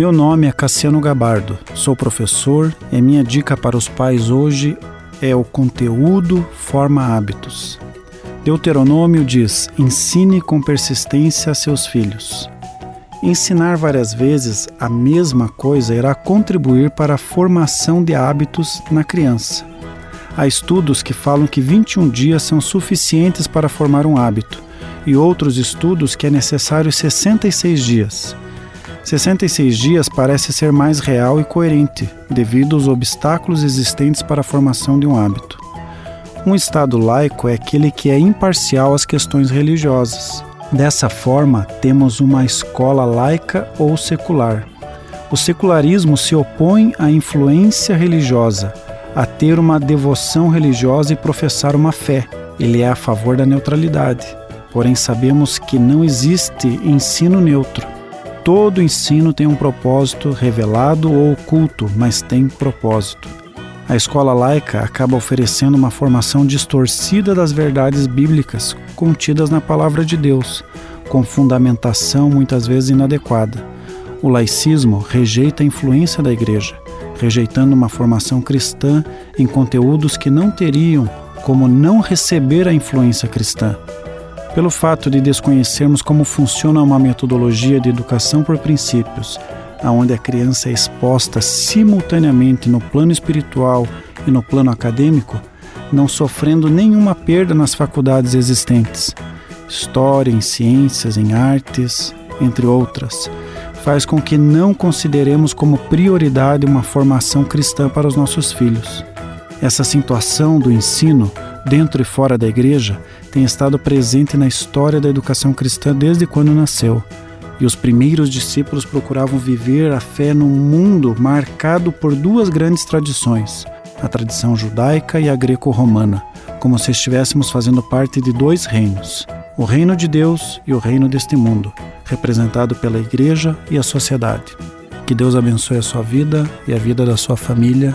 Meu nome é Cassiano Gabardo, sou professor e minha dica para os pais hoje é o conteúdo forma hábitos. Deuteronômio diz: ensine com persistência a seus filhos. Ensinar várias vezes a mesma coisa irá contribuir para a formação de hábitos na criança. Há estudos que falam que 21 dias são suficientes para formar um hábito, e outros estudos que é necessário 66 dias. 66 dias parece ser mais real e coerente, devido aos obstáculos existentes para a formação de um hábito. Um Estado laico é aquele que é imparcial às questões religiosas. Dessa forma, temos uma escola laica ou secular. O secularismo se opõe à influência religiosa, a ter uma devoção religiosa e professar uma fé. Ele é a favor da neutralidade. Porém, sabemos que não existe ensino neutro. Todo ensino tem um propósito revelado ou oculto, mas tem propósito. A escola laica acaba oferecendo uma formação distorcida das verdades bíblicas contidas na palavra de Deus, com fundamentação muitas vezes inadequada. O laicismo rejeita a influência da igreja, rejeitando uma formação cristã em conteúdos que não teriam como não receber a influência cristã. Pelo fato de desconhecermos como funciona uma metodologia de educação por princípios, aonde a criança é exposta simultaneamente no plano espiritual e no plano acadêmico, não sofrendo nenhuma perda nas faculdades existentes, história, em ciências, em artes, entre outras, faz com que não consideremos como prioridade uma formação cristã para os nossos filhos. Essa situação do ensino, dentro e fora da igreja, tem estado presente na história da educação cristã desde quando nasceu e os primeiros discípulos procuravam viver a fé num mundo marcado por duas grandes tradições, a tradição judaica e a greco-romana, como se estivéssemos fazendo parte de dois reinos, o reino de Deus e o reino deste mundo, representado pela igreja e a sociedade. Que Deus abençoe a sua vida e a vida da sua família.